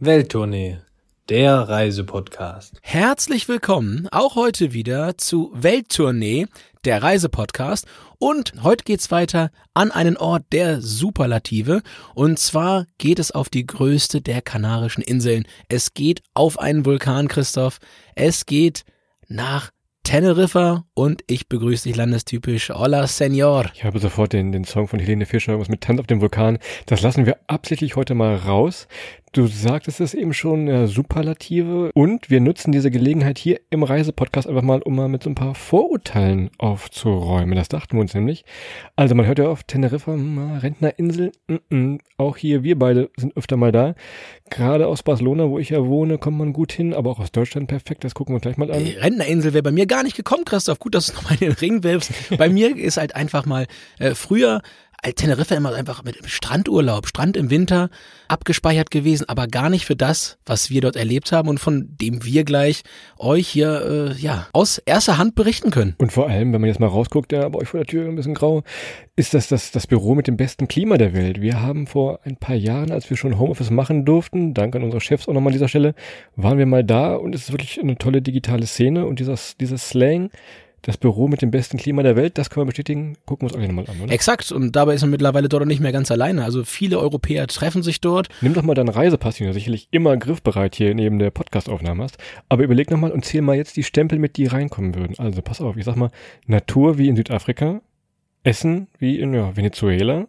Welttournee, der Reisepodcast. Herzlich willkommen auch heute wieder zu Welttournee, der Reisepodcast. Und heute geht's weiter an einen Ort der Superlative. Und zwar geht es auf die größte der Kanarischen Inseln. Es geht auf einen Vulkan, Christoph. Es geht nach Teneriffa und ich begrüße dich landestypisch. Hola, Senor. Ich habe sofort den, den Song von Helene Fischer, irgendwas mit Tanz auf dem Vulkan. Das lassen wir absichtlich heute mal raus. Du sagtest es eben schon, ja, Superlative. Und wir nutzen diese Gelegenheit hier im Reisepodcast einfach mal, um mal mit so ein paar Vorurteilen aufzuräumen. Das dachten wir uns nämlich. Also man hört ja oft Teneriffa, hm, Rentnerinsel. Mm -mm. Auch hier, wir beide sind öfter mal da. Gerade aus Barcelona, wo ich ja wohne, kommt man gut hin, aber auch aus Deutschland perfekt. Das gucken wir gleich mal an. Die Rentnerinsel wäre bei mir gar nicht gekommen, Christoph. Gut, dass du nochmal in den Ring wirfst. bei mir ist halt einfach mal äh, früher Teneriffa immer einfach mit Strandurlaub, Strand im Winter abgespeichert gewesen, aber gar nicht für das, was wir dort erlebt haben und von dem wir gleich euch hier äh, ja aus erster Hand berichten können. Und vor allem, wenn man jetzt mal rausguckt, ja, bei euch vor der Tür ein bisschen grau, ist das, das das Büro mit dem besten Klima der Welt. Wir haben vor ein paar Jahren, als wir schon Homeoffice machen durften, dank an unsere Chefs auch nochmal an dieser Stelle, waren wir mal da und es ist wirklich eine tolle digitale Szene und dieser, dieser Slang, das Büro mit dem besten Klima der Welt, das können wir bestätigen. Gucken wir uns alle nochmal an, oder? Exakt. Und dabei ist man mittlerweile dort nicht mehr ganz alleine. Also viele Europäer treffen sich dort. Nimm doch mal deinen Reisepass, den du sicherlich immer griffbereit hier neben der Podcastaufnahme hast. Aber überleg nochmal und zähl mal jetzt die Stempel mit, die reinkommen würden. Also pass auf, ich sag mal, Natur wie in Südafrika, Essen wie in ja, Venezuela,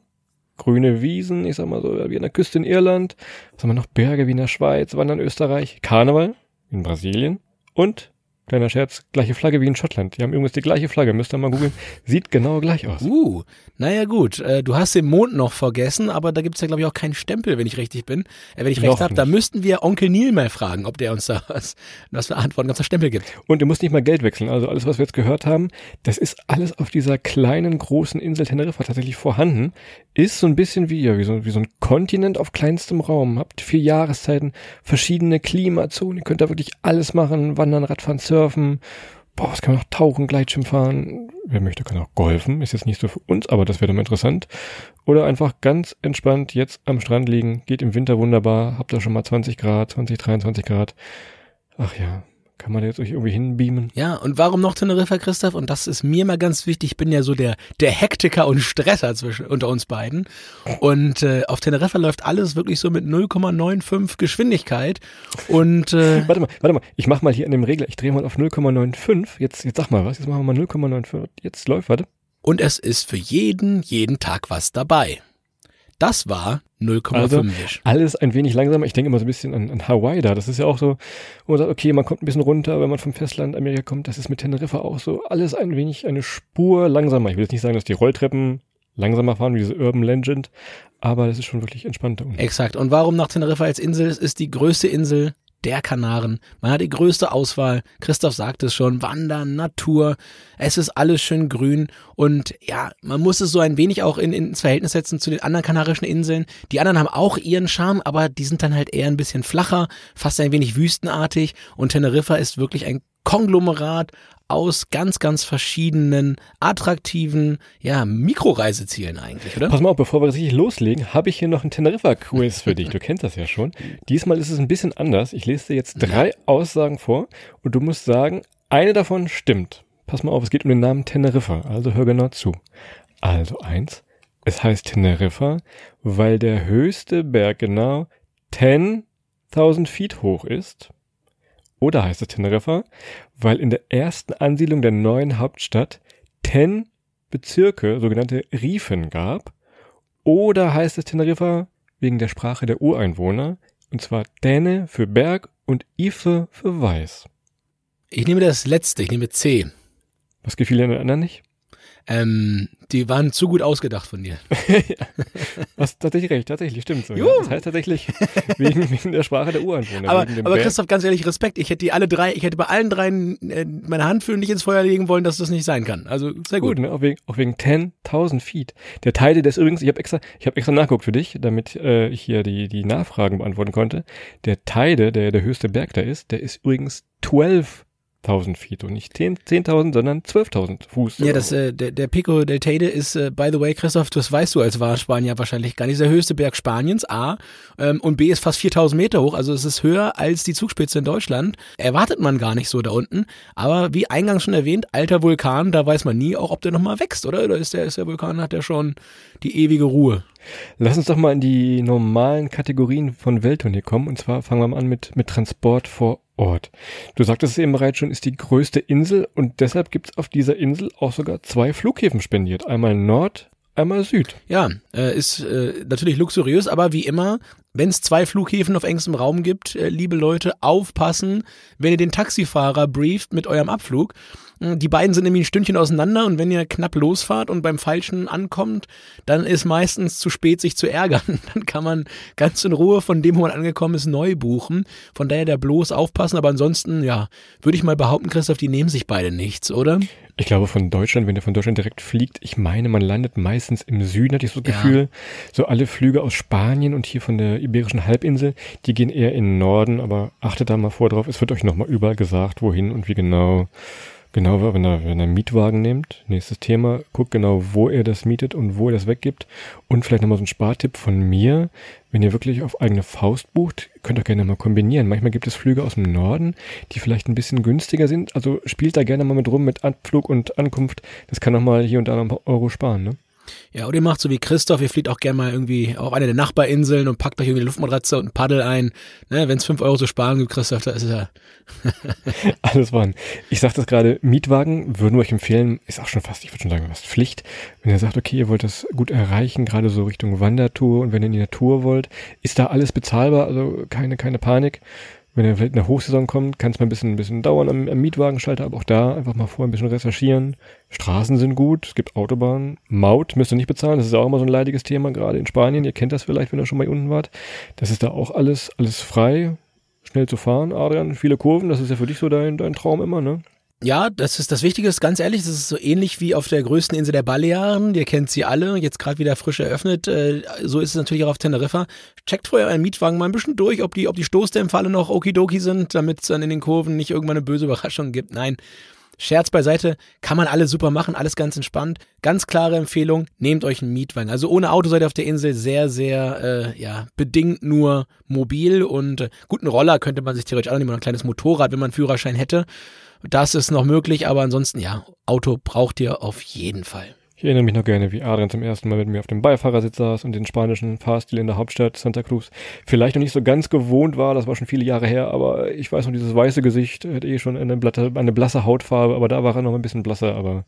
grüne Wiesen, ich sag mal so, wie an der Küste in Irland, was haben wir noch, Berge wie in der Schweiz, Wandern in Österreich, Karneval in Brasilien und Kleiner Scherz, gleiche Flagge wie in Schottland. Die haben übrigens die gleiche Flagge, müsst ihr mal googeln. Sieht genau gleich aus. Uh, naja gut, äh, du hast den Mond noch vergessen, aber da gibt's ja glaube ich auch keinen Stempel, wenn ich richtig bin. Äh, wenn ich recht habe, da müssten wir Onkel Neil mal fragen, ob der uns da was, was für Antworten ganz Stempel gibt. Und du musst nicht mal Geld wechseln. Also alles, was wir jetzt gehört haben, das ist alles auf dieser kleinen, großen Insel Teneriffa tatsächlich vorhanden. Ist so ein bisschen wie, ja, wie so, wie so ein Kontinent auf kleinstem Raum. Habt vier Jahreszeiten, verschiedene Klimazonen. Ihr könnt da wirklich alles machen. Wandern, Radfahren, Surfen surfen. Boah, was kann man noch tauchen, Gleitschirm fahren? Wer möchte, kann auch golfen. Ist jetzt nicht so für uns, aber das wäre doch mal interessant. Oder einfach ganz entspannt jetzt am Strand liegen. Geht im Winter wunderbar. Habt ihr schon mal 20 Grad, 20, 23 Grad. Ach ja, kann man jetzt euch irgendwie hinbeamen? Ja, und warum noch Teneriffa, Christoph? Und das ist mir mal ganz wichtig. Ich bin ja so der, der Hektiker und Stresser zwischen, unter uns beiden. Und äh, auf Teneriffa läuft alles wirklich so mit 0,95 Geschwindigkeit. Und äh, Warte mal, warte mal. Ich mach mal hier an dem Regler. Ich drehe mal auf 0,95. Jetzt, jetzt sag mal was. Jetzt machen wir mal 0,95. Jetzt läuft, warte. Und es ist für jeden, jeden Tag was dabei. Das war 0,5. Also alles ein wenig langsamer. Ich denke immer so ein bisschen an, an Hawaii da. Das ist ja auch so, wo man sagt, okay, man kommt ein bisschen runter, wenn man vom Festland Amerika kommt. Das ist mit Teneriffa auch so. Alles ein wenig eine Spur langsamer. Ich will jetzt nicht sagen, dass die Rolltreppen langsamer fahren wie diese Urban Legend, aber das ist schon wirklich entspannter. Exakt. Und warum nach Teneriffa als Insel? Es ist die größte Insel der Kanaren. Man hat die größte Auswahl. Christoph sagt es schon. Wandern, Natur. Es ist alles schön grün. Und ja, man muss es so ein wenig auch in, ins Verhältnis setzen zu den anderen kanarischen Inseln. Die anderen haben auch ihren Charme, aber die sind dann halt eher ein bisschen flacher, fast ein wenig wüstenartig. Und Teneriffa ist wirklich ein Konglomerat aus ganz, ganz verschiedenen attraktiven, ja, Mikroreisezielen eigentlich, oder? Pass mal auf, bevor wir das richtig loslegen, habe ich hier noch ein Teneriffa-Quiz für dich. Du kennst das ja schon. Diesmal ist es ein bisschen anders. Ich lese dir jetzt drei Aussagen vor und du musst sagen, eine davon stimmt. Pass mal auf, es geht um den Namen Teneriffa, also hör genau zu. Also eins, es heißt Teneriffa, weil der höchste Berg genau 10.000 Feet hoch ist. Oder heißt es Teneriffa, weil in der ersten Ansiedlung der neuen Hauptstadt ten Bezirke, sogenannte Riefen gab. Oder heißt es Teneriffa wegen der Sprache der Ureinwohner, und zwar Däne für Berg und Ife für Weiß. Ich nehme das letzte, ich nehme C. Was gefiel den anderen nicht? Ähm, die waren zu gut ausgedacht von dir. ja. Hast tatsächlich recht, tatsächlich, stimmt so. Ja. Das heißt tatsächlich wegen, wegen der Sprache der Ureinwohner. Aber, aber Christoph, ganz ehrlich, Respekt. Ich hätte die alle drei, ich hätte bei allen dreien äh, meine Hand für nicht ins Feuer legen wollen, dass das nicht sein kann. Also sehr gut. gut ne? Auch wegen, auch wegen 10.000 Feet. Der Teide, der ist übrigens, ich habe extra, ich habe extra nachgeguckt für dich, damit äh, ich hier die, die Nachfragen beantworten konnte. Der Teide, der der höchste Berg da ist, der ist übrigens 12 10.000 Feet und nicht 10.000, 10 sondern 12.000 Fuß. Ja, das, äh, der, der Pico del Teide ist, äh, by the way, Christoph, das weißt du als Wahrspanier wahrscheinlich gar nicht, der höchste Berg Spaniens, A, ähm, und B ist fast 4.000 Meter hoch, also es ist höher als die Zugspitze in Deutschland. Erwartet man gar nicht so da unten, aber wie eingangs schon erwähnt, alter Vulkan, da weiß man nie auch, ob der nochmal wächst, oder? Oder ist der, ist der Vulkan, hat der schon die ewige Ruhe? Lass uns doch mal in die normalen Kategorien von Welttournee kommen. Und zwar fangen wir mal an mit, mit Transport vor Ort. Du sagtest es eben bereits schon, ist die größte Insel und deshalb gibt es auf dieser Insel auch sogar zwei Flughäfen spendiert. Einmal Nord, einmal Süd. Ja, äh, ist äh, natürlich luxuriös, aber wie immer, wenn es zwei Flughäfen auf engstem Raum gibt, äh, liebe Leute, aufpassen, wenn ihr den Taxifahrer brieft mit eurem Abflug. Die beiden sind nämlich ein Stündchen auseinander und wenn ihr knapp losfahrt und beim Falschen ankommt, dann ist meistens zu spät, sich zu ärgern. Dann kann man ganz in Ruhe von dem, wo man angekommen ist, neu buchen. Von daher da bloß aufpassen. Aber ansonsten, ja, würde ich mal behaupten, Christoph, die nehmen sich beide nichts, oder? Ich glaube von Deutschland, wenn ihr von Deutschland direkt fliegt, ich meine, man landet meistens im Süden, hatte ich so das ja. Gefühl. So alle Flüge aus Spanien und hier von der Iberischen Halbinsel, die gehen eher in den Norden, aber achtet da mal vor drauf, es wird euch nochmal überall gesagt, wohin und wie genau. Genau, wenn er, wenn er einen Mietwagen nimmt, nächstes Thema, guckt genau, wo er das mietet und wo er das weggibt. Und vielleicht nochmal so ein Spartipp von mir. Wenn ihr wirklich auf eigene Faust bucht, könnt ihr gerne mal kombinieren. Manchmal gibt es Flüge aus dem Norden, die vielleicht ein bisschen günstiger sind. Also spielt da gerne mal mit rum mit Abflug und Ankunft. Das kann nochmal hier und da noch ein paar Euro sparen, ne? Ja, oder ihr macht so wie Christoph, ihr fliegt auch gerne mal irgendwie auf eine der Nachbarinseln und packt euch irgendwie eine Luftmatratze und ein Paddel ein. Ne, Wenn es fünf Euro zu sparen gibt, Christoph, da ist es ja. Alles waren. Ich sag das gerade, Mietwagen würden wir euch empfehlen, ist auch schon fast, ich würde schon sagen, fast Pflicht. Wenn ihr sagt, okay, ihr wollt das gut erreichen, gerade so Richtung Wandertour und wenn ihr in die Natur wollt, ist da alles bezahlbar, also keine, keine Panik wenn er vielleicht in der Hochsaison kommt, kann es mal ein bisschen, ein bisschen dauern am, am Mietwagenschalter, aber auch da einfach mal vorher ein bisschen recherchieren. Straßen sind gut, es gibt Autobahnen. Maut müsst ihr nicht bezahlen, das ist auch immer so ein leidiges Thema, gerade in Spanien. Ihr kennt das vielleicht, wenn ihr schon mal hier unten wart. Das ist da auch alles, alles frei, schnell zu fahren. Adrian, viele Kurven, das ist ja für dich so dein, dein Traum immer, ne? Ja, das ist das Wichtige, ist ganz ehrlich, das ist so ähnlich wie auf der größten Insel der Balearen. Ihr kennt sie alle, jetzt gerade wieder frisch eröffnet. Äh, so ist es natürlich auch auf Teneriffa. Checkt vorher euren Mietwagen mal ein bisschen durch, ob die, ob die Stoßdämpfer alle noch okidoki sind, damit es dann in den Kurven nicht irgendwann eine böse Überraschung gibt. Nein. Scherz beiseite, kann man alles super machen, alles ganz entspannt. Ganz klare Empfehlung, nehmt euch einen Mietwagen. Also ohne Auto seid ihr auf der Insel sehr, sehr, äh, ja, bedingt nur mobil und äh, guten Roller könnte man sich theoretisch auch nehmen, ein kleines Motorrad, wenn man einen Führerschein hätte. Das ist noch möglich, aber ansonsten ja, Auto braucht ihr auf jeden Fall. Ich erinnere mich noch gerne, wie Adrian zum ersten Mal mit mir auf dem Beifahrersitz saß und den spanischen Fahrstil in der Hauptstadt Santa Cruz vielleicht noch nicht so ganz gewohnt war, das war schon viele Jahre her, aber ich weiß noch, dieses weiße Gesicht hat eh schon eine, blatte, eine blasse Hautfarbe, aber da war er noch ein bisschen blasser, aber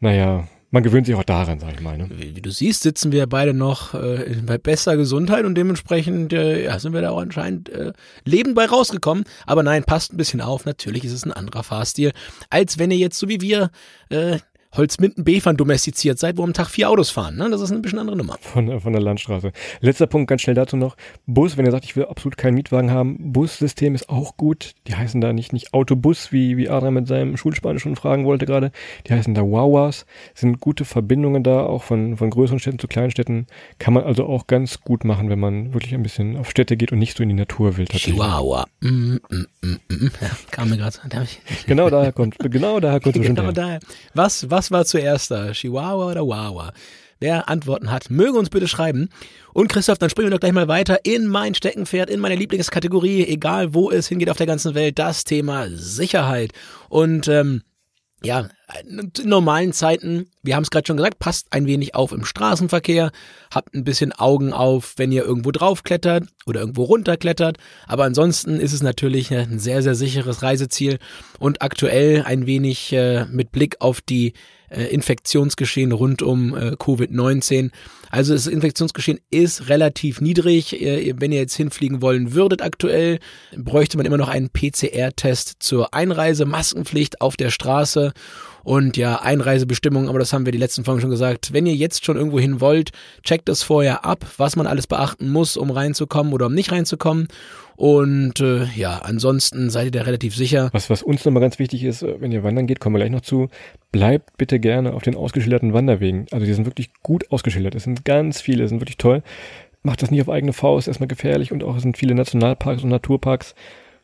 naja, man gewöhnt sich auch daran, sag ich mal. Ne? Wie du siehst, sitzen wir beide noch äh, bei bester Gesundheit und dementsprechend äh, ja, sind wir da auch anscheinend äh, lebend bei rausgekommen. Aber nein, passt ein bisschen auf. Natürlich ist es ein anderer Fahrstil, als wenn ihr jetzt so wie wir äh, Holzminden-Befern domestiziert seid, wo am Tag vier Autos fahren. Ne? Das ist ein bisschen andere Nummer. Von, von der Landstraße. Letzter Punkt, ganz schnell dazu noch. Bus, wenn ihr sagt, ich will absolut keinen Mietwagen haben, Bussystem ist auch gut. Die heißen da nicht, nicht Autobus, wie, wie Adrian mit seinem Schulspanisch schon fragen wollte gerade. Die heißen da Wawas. Sind gute Verbindungen da, auch von, von größeren Städten zu kleinen Städten. Kann man also auch ganz gut machen, wenn man wirklich ein bisschen auf Städte geht und nicht so in die Natur will. Chihuahua. Mm, mm, mm, mm. Ja, kam mir gerade. Genau daher kommt, genau daher kommt genau daher. Was, was was war zuerst da? Chihuahua oder Wawa? Wer Antworten hat, möge uns bitte schreiben. Und Christoph, dann springen wir doch gleich mal weiter in mein Steckenpferd, in meine Lieblingskategorie, egal wo es hingeht auf der ganzen Welt, das Thema Sicherheit. Und ähm, ja, in normalen Zeiten, wir haben es gerade schon gesagt, passt ein wenig auf im Straßenverkehr, habt ein bisschen Augen auf, wenn ihr irgendwo draufklettert oder irgendwo runterklettert. Aber ansonsten ist es natürlich ein sehr, sehr sicheres Reiseziel und aktuell ein wenig äh, mit Blick auf die äh, Infektionsgeschehen rund um äh, Covid-19. Also das Infektionsgeschehen ist relativ niedrig. Äh, wenn ihr jetzt hinfliegen wollen würdet aktuell, bräuchte man immer noch einen PCR-Test zur Einreise, Maskenpflicht auf der Straße und ja, Einreisebestimmungen, aber das haben wir die letzten Folgen schon gesagt. Wenn ihr jetzt schon irgendwo hin wollt, checkt das vorher ab, was man alles beachten muss, um reinzukommen oder um nicht reinzukommen. Und äh, ja, ansonsten seid ihr da relativ sicher. Was, was uns nochmal ganz wichtig ist, äh, wenn ihr wandern geht, kommen wir gleich noch zu, bleibt bitte gerne auf den ausgeschilderten Wanderwegen. Also die sind wirklich gut ausgeschildert. Es sind ganz viele, es sind wirklich toll. Macht das nicht auf eigene Faust, erstmal gefährlich und auch es sind viele Nationalparks und Naturparks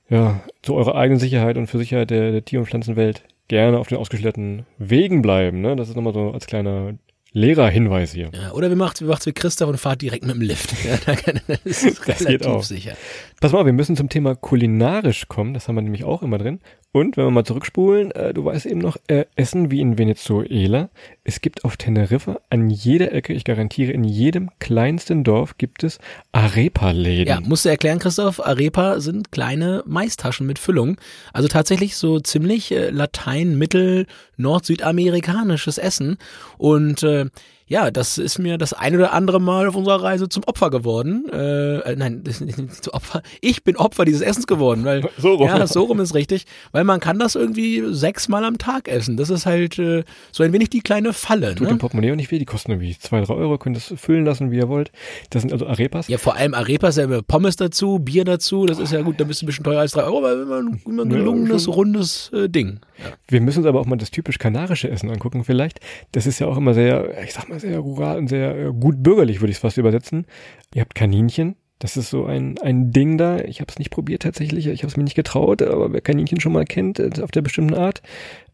ja, zu eurer eigenen Sicherheit und für Sicherheit der, der Tier- und Pflanzenwelt gerne auf den ausgeschilderten Wegen bleiben. Ne? Das ist nochmal so als kleiner Lehrerhinweis hier. Ja, oder wir macht's, wir macht's wie Christoph und fahrt direkt mit dem Lift. Ja, da kann, das ist Das geht relativ auch. sicher. Pass mal, wir müssen zum Thema kulinarisch kommen. Das haben wir nämlich auch immer drin. Und wenn wir mal zurückspulen, äh, du weißt eben noch, äh, Essen wie in Venezuela. Es gibt auf Teneriffa an jeder Ecke, ich garantiere, in jedem kleinsten Dorf gibt es Arepa-Läden. Ja, musst du erklären, Christoph, Arepa sind kleine Maistaschen mit Füllung. Also tatsächlich so ziemlich äh, Latein, Mittel, Nord-Südamerikanisches Essen. Und äh, ja, das ist mir das ein oder andere Mal auf unserer Reise zum Opfer geworden. Äh, äh, nein, das ist nicht zu Opfer. Ich bin Opfer dieses Essens geworden, weil So rum. ja, so rum ist richtig, weil man kann das irgendwie sechsmal am Tag essen. Das ist halt äh, so ein wenig die kleine Falle. Tut Ne? dem Portemonnaie auch nicht weh, die kosten irgendwie zwei, drei Euro, könnt es füllen lassen, wie ihr wollt. Das sind also Arepas. Ja, vor allem Arepas, ja, Pommes dazu, Bier dazu, das ist ja gut, da bist du ein bisschen teurer als drei Euro, aber immer, ein- immer ein Ja, gelungenes, schon. rundes äh, Ding. Wir müssen uns aber auch mal das typisch kanarische Essen angucken vielleicht. Das ist ja auch immer sehr, ich sag mal, sehr rural und sehr äh, gut bürgerlich, würde ich es fast übersetzen. Ihr habt Kaninchen. Das ist so ein, ein Ding da. Ich habe es nicht probiert tatsächlich. Ich habe es mir nicht getraut. Aber wer Kaninchen schon mal kennt, äh, auf der bestimmten Art.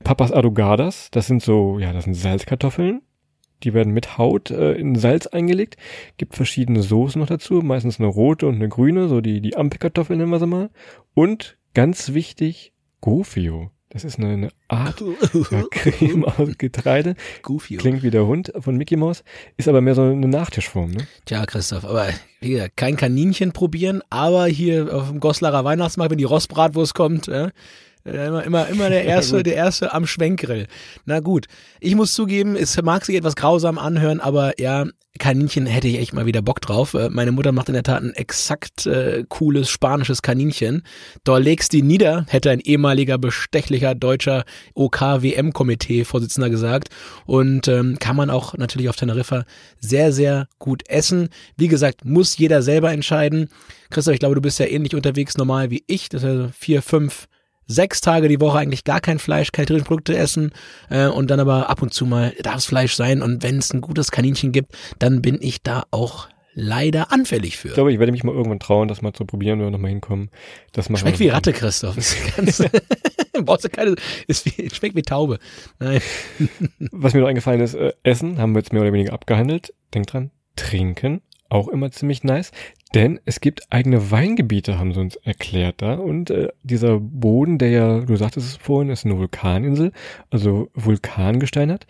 Papas Arugadas. Das sind so, ja, das sind Salzkartoffeln. Die werden mit Haut äh, in Salz eingelegt. Gibt verschiedene Soßen noch dazu. Meistens eine rote und eine grüne. So die, die Ampelkartoffeln nennen wir sie mal. Und ganz wichtig, Gofio. Das ist eine, eine Art ja, Creme aus Getreide. Goofy. Klingt wie der Hund von Mickey Mouse, ist aber mehr so eine Nachtischform, ne? Tja, Christoph, aber wie gesagt, kein Kaninchen probieren, aber hier auf dem Goslarer Weihnachtsmarkt, wenn die Rostbratwurst kommt, äh, äh, immer, immer, immer der erste, der erste am Schwenkgrill. Na gut, ich muss zugeben, es mag sich etwas grausam anhören, aber ja, Kaninchen hätte ich echt mal wieder Bock drauf. Äh, Meine Mutter macht in der Tat ein exakt äh, cooles spanisches Kaninchen. Da legst die nieder, hätte ein ehemaliger bestechlicher deutscher OK-WM-Komitee-Vorsitzender gesagt. Und ähm, kann man auch natürlich auf Teneriffa sehr, sehr gut essen. Wie gesagt, muss jeder selber entscheiden. Christoph, ich glaube, du bist ja ähnlich unterwegs normal wie ich. Das ist also vier, fünf, sechs Tage die Woche eigentlich gar kein Fleisch, keine tierischen Produkte essen äh, und dann aber ab und zu mal darf es Fleisch sein und wenn es ein gutes Kaninchen gibt, dann bin ich da auch leider anfällig für. Ich glaube, ich werde mich mal irgendwann trauen, das mal zu probieren oder nochmal hinkommen. Das Schmeckt wie Ratte, Christoph. Ist ganz, brauchst du keine, ist wie, schmeckt wie Taube. Nein. Was mir noch eingefallen ist, äh, Essen haben wir jetzt mehr oder weniger abgehandelt. Denkt dran, trinken, auch immer ziemlich nice. Denn es gibt eigene Weingebiete, haben sie uns erklärt da. Und äh, dieser Boden, der ja, du sagtest es vorhin, ist eine Vulkaninsel, also Vulkangestein hat.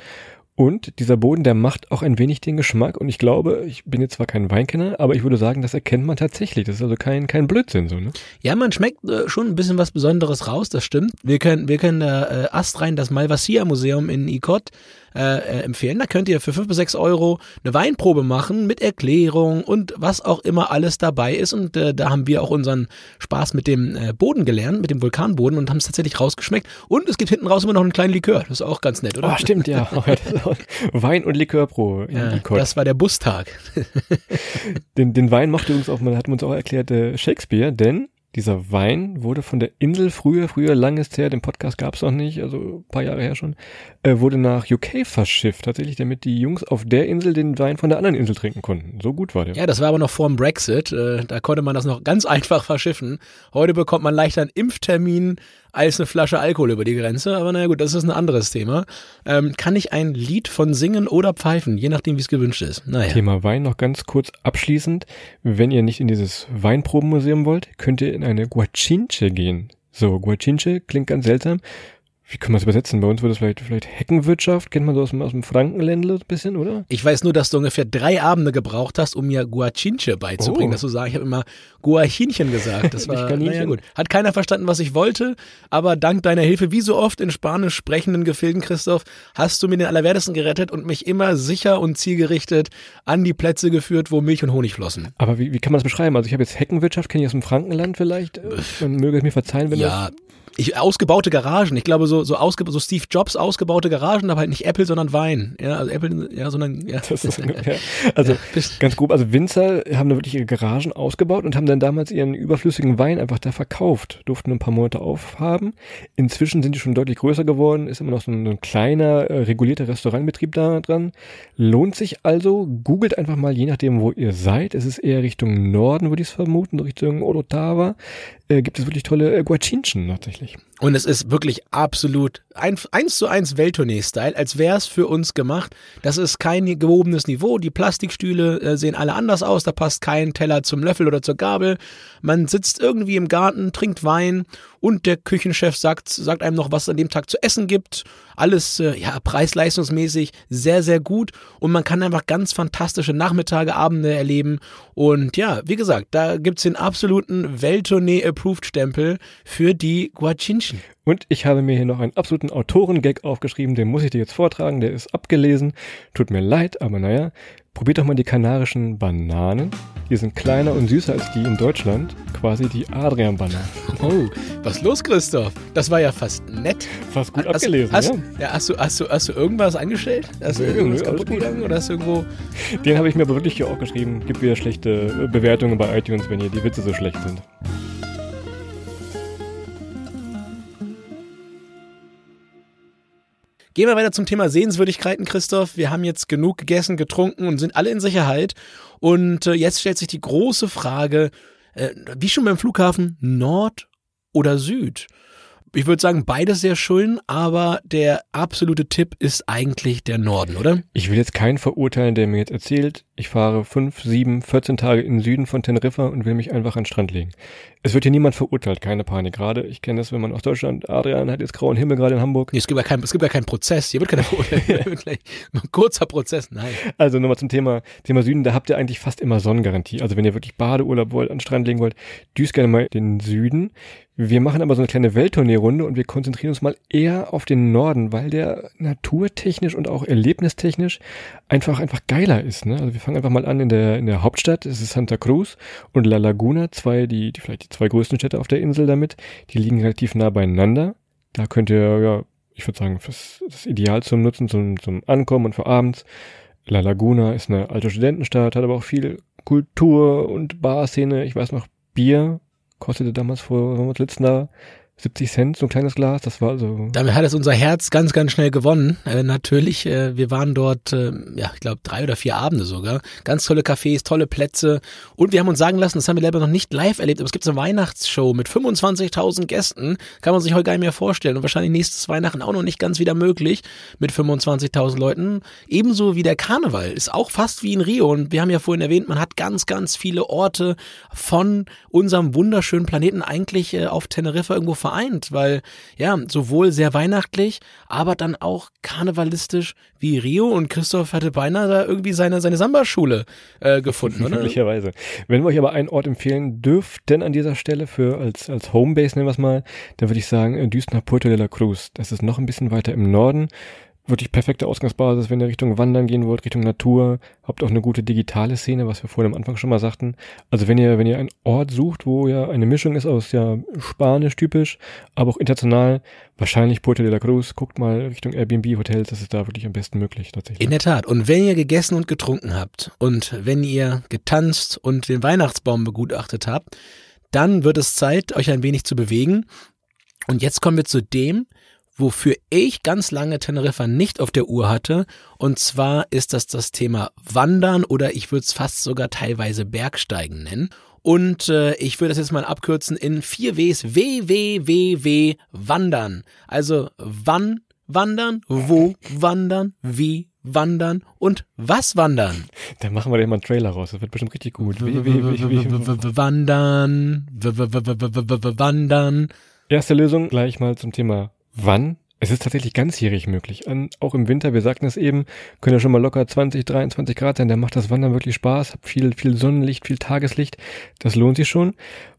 Und dieser Boden, der macht auch ein wenig den Geschmack. Und ich glaube, ich bin jetzt zwar kein Weinkenner, aber ich würde sagen, das erkennt man tatsächlich. Das ist also kein, kein Blödsinn so, ne? Ja, man schmeckt äh, schon ein bisschen was Besonderes raus, das stimmt. Wir können, wir können da äh, astrein das Malvasia Museum in Ikot äh, äh, empfehlen. Da könnt ihr für fünf bis sechs Euro eine Weinprobe machen mit Erklärung und was auch immer alles dabei ist. Und äh, da haben wir auch unseren Spaß mit dem äh, Boden gelernt, mit dem Vulkanboden und haben es tatsächlich rausgeschmeckt. Und es gibt hinten raus immer noch einen kleinen Likör. Das ist auch ganz nett, oder? Oh, stimmt, ja. Oh, Wein und Likör pro in Ja, das war der Bustag. Den, den Wein machte uns auch, man hat uns auch erklärt, äh, Shakespeare, denn dieser Wein wurde von der Insel früher, früher, lang ist her, den Podcast gab's noch nicht, also paar Jahre her schon, äh, wurde nach UK verschifft, tatsächlich, damit die Jungs auf der Insel den Wein von der anderen Insel trinken konnten. So gut war der. Ja, das war aber noch vor dem Brexit. Äh, da konnte man das noch ganz einfach verschiffen. Heute bekommt man leichter einen Impftermin als eine Flasche Alkohol über die Grenze. Aber naja gut, das ist ein anderes Thema. Ähm, kann ich ein Lied von singen oder pfeifen, je nachdem, wie es gewünscht ist. Naja. Thema Wein noch ganz kurz abschließend. Wenn ihr nicht in dieses Weinprobenmuseum wollt, könnt ihr in eine Guachinche gehen. So, Guachinche klingt ganz seltsam. Wie kann man es übersetzen? Bei uns würde es vielleicht, vielleicht Heckenwirtschaft, kennt man so aus dem, aus dem Frankenländle ein bisschen, oder? Ich weiß nur, dass du ungefähr drei Abende gebraucht hast, um mir Guachinche beizubringen. Oh. Dass du sagst, ich habe immer Guachinchen gesagt. Das Nicht war, naja gut. Hat keiner verstanden, was ich wollte, aber dank deiner Hilfe, wie so oft in spanisch sprechenden Gefilden, Christoph, hast du mir den Allerwertesten gerettet und mich immer sicher und zielgerichtet an die Plätze geführt, wo Milch und Honig flossen. Aber wie, wie kann man das beschreiben? Also ich habe jetzt Heckenwirtschaft, kenne ich aus dem Frankenland vielleicht. Man möge es mir verzeihen, wenn Ja, Ich, ausgebaute Garagen. Ich glaube, so, so, ausge, so Steve Jobs ausgebaute Garagen, aber halt nicht Apple, sondern Wein. Ja, also Apple, ja, sondern, ja. Das ist, ja. Also, ganz grob. Also Winzer haben da wirklich ihre Garagen ausgebaut und haben dann damals ihren überflüssigen Wein einfach da verkauft. Durften ein paar Monate aufhaben. Inzwischen sind die schon deutlich größer geworden. Ist immer noch so ein, ein kleiner, äh, regulierter Restaurantbetrieb da dran. Lohnt sich also. Googelt einfach mal, je nachdem, wo ihr seid. Es ist eher Richtung Norden, würde ich es vermuten, Richtung Orotava. Äh, gibt es wirklich tolle äh, Guacinchen tatsächlich. Und es ist wirklich absolut ein, eins zu eins Welttournee-Style, als wäre es für uns gemacht. Das ist kein gehobenes Niveau. Die Plastikstühle äh, sehen alle anders aus. Da passt kein Teller zum Löffel oder zur Gabel. Man sitzt irgendwie im Garten, trinkt Wein und der Küchenchef sagt, sagt einem noch, was es an dem Tag zu essen gibt. Alles äh, ja preis-leistungsmäßig sehr, sehr gut. Und man kann einfach ganz fantastische Nachmittage, Abende erleben. Und ja, wie gesagt, da gibt's den absoluten Welttournee-Approved-Stempel für die Guachinchen. Und ich habe mir hier noch einen absoluten Autorengag aufgeschrieben, den muss ich dir jetzt vortragen, der ist abgelesen. Tut mir leid, aber naja, probiert doch mal die kanarischen Bananen. Die sind kleiner und süßer als die in Deutschland, quasi die Adrian-Bananen. Oh, was los, Christoph? Das war ja fast nett. Fast gut hast, abgelesen, hast, ja. ja. Hast du, hast, du, hast du irgendwas angestellt? Hast du irgendwas nö, kaputt gegangen oder hast du irgendwo... Den habe ich mir aber wirklich hier auch geschrieben. Gibt wieder schlechte äh, Bewertungen bei iTunes, wenn hier die Witze so schlecht sind. Gehen wir weiter zum Thema Sehenswürdigkeiten, Christoph. Wir haben jetzt genug gegessen, getrunken und sind alle in Sicherheit. Und äh, jetzt stellt sich die große Frage, äh, wie schon beim Flughafen, Nord oder Süd? Ich würde sagen, beides sehr schön, aber der absolute Tipp ist eigentlich der Norden, oder? Ich will jetzt keinen verurteilen, der mir jetzt erzählt, ich fahre fünf, sieben, 14 Tage in den Süden von Teneriffa und will mich einfach an den Strand legen. Es wird hier niemand verurteilt, keine Panik. Gerade, ich kenne das, wenn man aus Deutschland, Adrian hat jetzt grauen Himmel gerade in Hamburg. Nee, es gibt ja keinen, es gibt ja keinen Prozess. Hier wird keiner verurteilt. Ein kurzer Prozess. Nein. Also nochmal zum Thema, Thema Süden, da habt ihr eigentlich fast immer Sonnengarantie. Also wenn ihr wirklich Badeurlaub wollt, an den Strand legen wollt, düst gerne mal den Süden. Wir machen aber so eine kleine Welttournee-Runde und wir konzentrieren uns mal eher auf den Norden, weil der naturtechnisch und auch erlebnistechnisch einfach, einfach geiler ist. Ne? Also wir fangen einfach mal an in der, in der Hauptstadt, es ist Santa Cruz und La Laguna, zwei, die, die vielleicht die zwei größten Städte auf der Insel damit, die liegen relativ nah beieinander. Da könnt ihr, ja, ich würde sagen, das ist ideal zum Nutzen, zum, zum Ankommen und für abends. La Laguna ist eine alte Studentenstadt, hat aber auch viel Kultur und Barszene. Ich weiß noch, Bier kostete damals vor, wenn wir uns letzten Jahr 70 Cent, so ein kleines Glas. Das war also. Damit hat es unser Herz ganz, ganz schnell gewonnen. Äh, natürlich, äh, wir waren dort, äh, ja, ich glaube, drei oder vier Abende sogar. Ganz tolle Cafés, tolle Plätze. Und wir haben uns sagen lassen, das haben wir selber noch nicht live erlebt, aber es gibt so eine Weihnachtsshow mit 25.000 Gästen. Kann man sich heute gar nicht mehr vorstellen. Und wahrscheinlich nächstes Weihnachten auch noch nicht ganz wieder möglich mit 25.000 Leuten. Ebenso wie der Karneval. Ist auch fast wie in Rio. Und wir haben ja vorhin erwähnt, man hat ganz, ganz viele Orte von unserem wunderschönen Planeten eigentlich äh, auf Teneriffa irgendwo vereint, weil ja, sowohl sehr weihnachtlich, aber dann auch karnevalistisch wie Rio und Christoph hatte beinahe da irgendwie seine, seine Samba-Schule äh, gefunden, oder? Möglicherweise. Wenn wir euch aber einen Ort empfehlen dürften an dieser Stelle für als, als Homebase, nennen wir es mal, dann würde ich sagen, äh, düst nach Puerto de la Cruz. Das ist noch ein bisschen weiter im Norden. Wirklich perfekte Ausgangsbasis, wenn ihr Richtung Wandern gehen wollt, Richtung Natur. Habt auch eine gute digitale Szene, was wir vorhin am Anfang schon mal sagten. Also wenn ihr, wenn ihr einen Ort sucht, wo ja eine Mischung ist aus ja Spanisch typisch, aber auch international, wahrscheinlich Puerto de la Cruz, guckt mal Richtung Airbnb Hotels, das ist da wirklich am besten möglich tatsächlich. In der Tat. Und wenn ihr gegessen und getrunken habt und wenn ihr getanzt und den Weihnachtsbaum begutachtet habt, dann wird es Zeit, euch ein wenig zu bewegen. Und jetzt kommen wir zu dem, wofür ich ganz lange Teneriffa nicht auf der Uhr hatte. Und zwar ist das das Thema Wandern oder ich würde es fast sogar teilweise Bergsteigen nennen. Und äh, ich würde das jetzt mal abkürzen in vier Ws. W, W, W, W, Wandern. Also wann wandern, wo wandern, wie wandern und was wandern. Da machen wir dir mal einen Trailer raus, das wird bestimmt richtig gut. Wandern, w- w- w- w- w- w- wandern. Erste Lösung gleich mal zum Thema wann. Es ist tatsächlich ganzjährig möglich. An, auch im Winter, wir sagten es eben, können ja schon mal locker 20, 23 Grad sein. Da macht das Wandern wirklich Spaß. Habt viel, viel Sonnenlicht, viel Tageslicht. Das lohnt sich schon.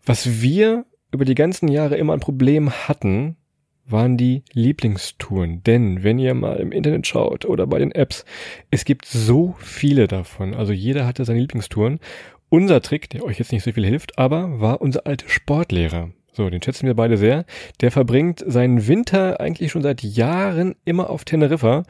Was wir über die ganzen Jahre immer ein Problem hatten, waren die Lieblingstouren. Denn wenn ihr mal im Internet schaut oder bei den Apps, es gibt so viele davon. Also jeder hatte seine Lieblingstouren. Unser Trick, der euch jetzt nicht so viel hilft, aber war unser alter Sportlehrer. So, den schätzen wir beide sehr. Der verbringt seinen Winter eigentlich schon seit Jahren immer auf Teneriffa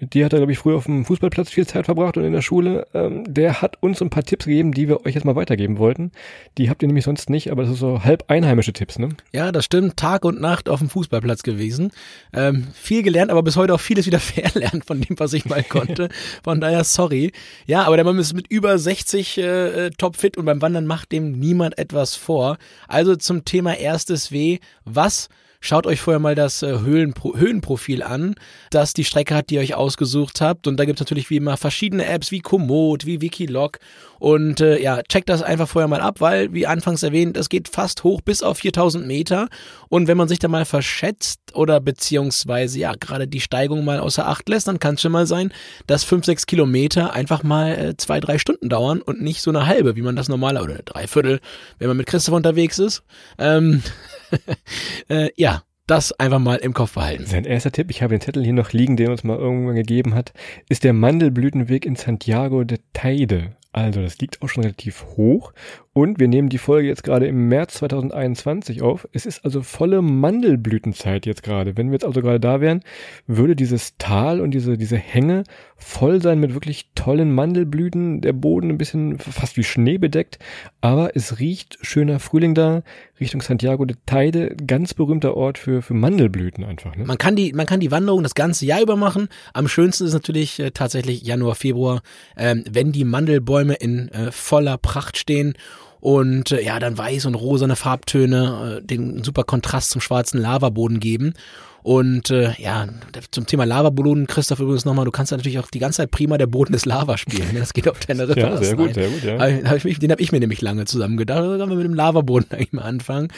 mit dir hat er, glaube ich, früher auf dem Fußballplatz viel Zeit verbracht und in der Schule. Ähm, der hat uns ein paar Tipps gegeben, die wir euch jetzt mal weitergeben wollten. Die habt ihr nämlich sonst nicht, aber das ist so halb einheimische Tipps, ne? Ja, das stimmt. Tag und Nacht auf dem Fußballplatz gewesen. Ähm, viel gelernt, aber bis heute auch vieles wieder verlernt von dem, was ich mal konnte. Von daher sorry. Ja, aber der Mann ist mit über 60 äh, äh, topfit und beim Wandern macht dem niemand etwas vor. Also zum Thema erstes W. Was Schaut euch vorher mal das äh, Höhenpro Höhenprofil an, das die Strecke hat, die ihr euch ausgesucht habt. Und da gibt es natürlich wie immer verschiedene Apps wie Komoot, wie Wikilog. Und äh, ja, checkt das einfach vorher mal ab, weil, wie anfangs erwähnt, es geht fast hoch bis auf 4000 Meter. Und wenn man sich da mal verschätzt oder beziehungsweise ja gerade die Steigung mal außer Acht lässt, dann kann es schon mal sein, dass 5, 6 Kilometer einfach mal äh, zwei, drei Stunden dauern und nicht so eine halbe, wie man das normaler oder eine Dreiviertel, wenn man mit Christoph unterwegs ist. Ähm, äh, ja, das einfach mal im Kopf behalten. Sein erster Tipp, ich habe den Zettel hier noch liegen, den uns mal irgendwann gegeben hat, ist der Mandelblütenweg in Santiago de Teide. Also, das liegt auch schon relativ hoch. Und wir nehmen die Folge jetzt gerade im März 2021 auf. Es ist also volle Mandelblütenzeit jetzt gerade. Wenn wir jetzt also gerade da wären, würde dieses Tal und diese, diese Hänge voll sein mit wirklich tollen Mandelblüten. Der Boden ein bisschen fast wie Schnee bedeckt. Aber es riecht schöner Frühling da. Richtung Santiago de Teide. Ganz berühmter Ort für, für Mandelblüten einfach. Ne? Man kann die, man kann die Wanderung das ganze Jahr über machen. Am schönsten ist natürlich äh, tatsächlich Januar, Februar, ähm, wenn die Mandelbäume in äh, voller Pracht stehen und äh, ja, dann weiß und rosane Farbtöne äh, den super Kontrast zum schwarzen Lavaboden geben. Und äh, ja, zum Thema Lavaboden, Christoph übrigens nochmal, du kannst natürlich auch die ganze Zeit prima der Boden des Lava spielen. Ne? Das geht auf Teneriffa. ja, sehr gut, sehr gut, ja. Hab ich den habe ich mir nämlich lange zusammen gedacht. Da können wir mit dem Lavaboden eigentlich mal anfangen.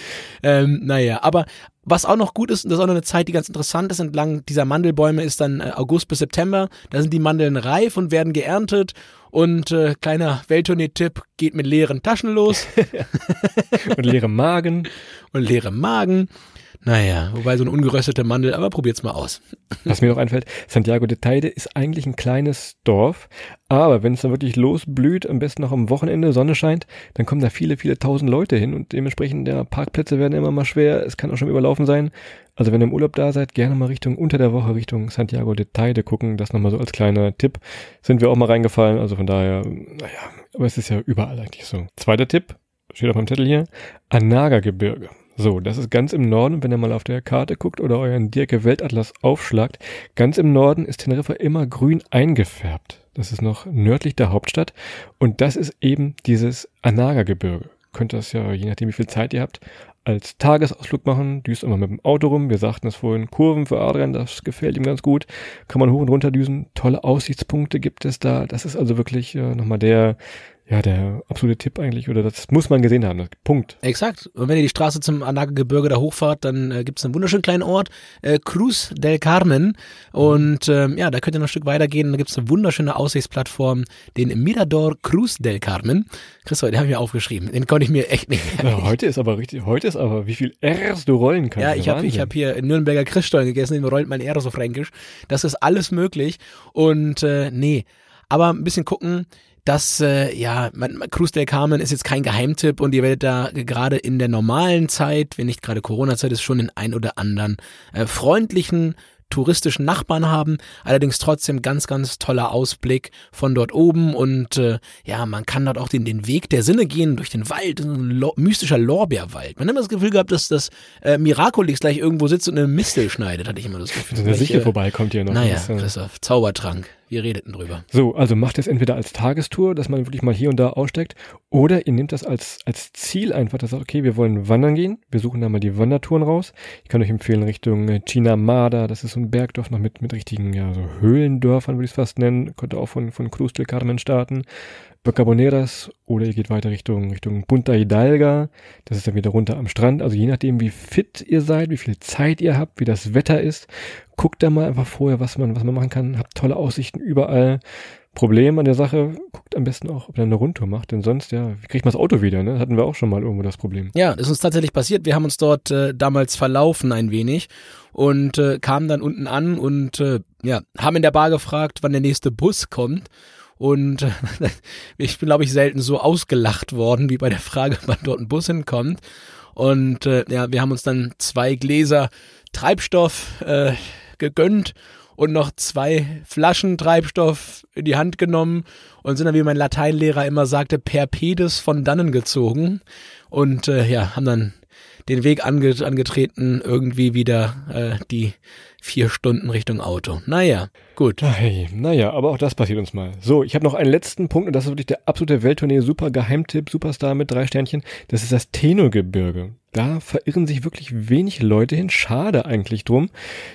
Ähm, naja, aber was auch noch gut ist, und das ist auch noch eine Zeit, die ganz interessant ist, entlang dieser Mandelbäume ist dann äh, August bis September. Da sind die Mandeln reif und werden geerntet. Und äh, kleiner Welttournee-Tipp, geht mit leeren Taschen los. und leerem Magen. Und leerem Magen. Naja, wobei so eine ungeröstete Mandel, aber probiert's mal aus. Was mir noch einfällt, Santiago de Teide ist eigentlich ein kleines Dorf, aber wenn es dann wirklich losblüht, am besten noch am Wochenende, Sonne scheint, dann kommen da viele, viele tausend Leute hin und dementsprechend, ja, Parkplätze werden immer mal schwer, es kann auch schon überlaufen sein. Also wenn ihr im Urlaub da seid, gerne mal Richtung, unter der Woche Richtung Santiago de Teide gucken, das nochmal so als kleiner Tipp. Sind wir auch mal reingefallen, also von daher, naja, aber es ist ja überall eigentlich so. Zweiter Tipp, steht auf meinem Zettel hier, Anaga-Gebirge. So, das ist ganz im Norden, wenn ihr mal auf der Karte guckt oder euren Dirke Weltatlas aufschlagt. Ganz im Norden ist Teneriffa immer grün eingefärbt. Das ist noch nördlich der Hauptstadt. Und das ist eben dieses Anaga-Gebirge. Könnt das ja, je nachdem wie viel Zeit ihr habt, als Tagesausflug machen. Düst immer mit dem Auto rum. Wir sagten es vorhin, Kurven für Adrian, das gefällt ihm ganz gut. Kann man hoch und runter düsen. Tolle Aussichtspunkte gibt es da. Das ist also wirklich äh, nochmal der ja, der absolute Tipp eigentlich, oder das muss man gesehen haben. Punkt. Exakt. Und wenn ihr die Straße zum Anaga-Gebirge da hochfahrt, dann äh, gibt es einen wunderschönen kleinen Ort, äh, Cruz del Carmen. Und ähm, ja, da könnt ihr noch ein Stück weitergehen. Da gibt es eine wunderschöne Aussichtsplattform, den Mirador Cruz del Carmen. Christoph, den habe ich mir aufgeschrieben. Den konnte ich mir echt nicht merken. Ja, heute ist aber richtig, heute ist aber, wie viel Rs du rollen kannst. Ja, ich habe hab hier Nürnberger Christstollen gegessen, den rollt mein R so fränkisch. Das ist alles möglich. Und äh, nee, aber ein bisschen gucken, dass, äh, ja, man, Cruz del Carmen ist jetzt kein Geheimtipp und ihr werdet da gerade in der normalen Zeit, wenn nicht gerade Corona-Zeit ist, schon den ein oder anderen äh, freundlichen touristischen Nachbarn haben, allerdings trotzdem ganz, ganz toller Ausblick von dort oben und äh, ja, man kann dort auch den, den Weg der Sinne gehen durch den Wald, ein mystischer Lorbeerwald. Man hat immer das Gefühl gehabt, dass das äh, Miraculix gleich irgendwo sitzt und eine Mistel schneidet, hatte ich immer das Gefühl. Eine Sicher vorbeikommt hier noch. Naja, Christoph, Zaubertrank. Wir redeten drüber. So, also macht es entweder als Tagestour, dass man wirklich mal hier und da aussteigt, oder ihr nehmt das als, als Ziel einfach, dass sagt, okay, wir wollen wandern gehen. Wir suchen da mal die Wandertouren raus. Ich kann euch empfehlen Richtung äh, Chinamada, das ist so ein Bergdorf noch mit, mit richtigen, ja, so Höhlendörfern, würde ich es fast nennen. Könnte auch von, von Cruz del Carmen starten. Bocaboneras oder ihr geht weiter Richtung, Richtung Punta Hidalga. Das ist dann wieder runter am Strand. Also je nachdem, wie fit ihr seid, wie viel Zeit ihr habt, wie das Wetter ist, guckt da mal einfach vorher, was man, was man machen kann. Habt tolle Aussichten überall. Problem an der Sache, guckt am besten auch, ob ihr eine Rundtour macht, denn sonst, ja, kriegt man das Auto wieder, ne? Hatten wir auch schon mal irgendwo das Problem. Ja, ist uns tatsächlich passiert. Wir haben uns dort äh, damals verlaufen ein wenig und äh, kamen dann unten an und äh, ja, haben in der Bar gefragt, wann der nächste Bus kommt. Und ich bin, glaube ich, selten so ausgelacht worden wie bei der Frage, wann dort ein Bus hinkommt. Und äh, ja, wir haben uns dann zwei Gläser Treibstoff äh, gegönnt und noch zwei Flaschen Treibstoff in die Hand genommen und sind dann, wie mein Lateinlehrer immer sagte, per Pedes von dannen gezogen. Und äh, ja, haben dann den Weg ange angetreten, irgendwie wieder äh, die vier Stunden Richtung Auto. Naja, gut. Hey, naja, aber auch das passiert uns mal. So, ich habe noch einen letzten Punkt und das ist wirklich der absolute Welttournee, super Geheimtipp, Superstar mit drei Sternchen. Das ist das Teno-Gebirge. Da verirren sich wirklich wenig Leute hin. Schade eigentlich drum.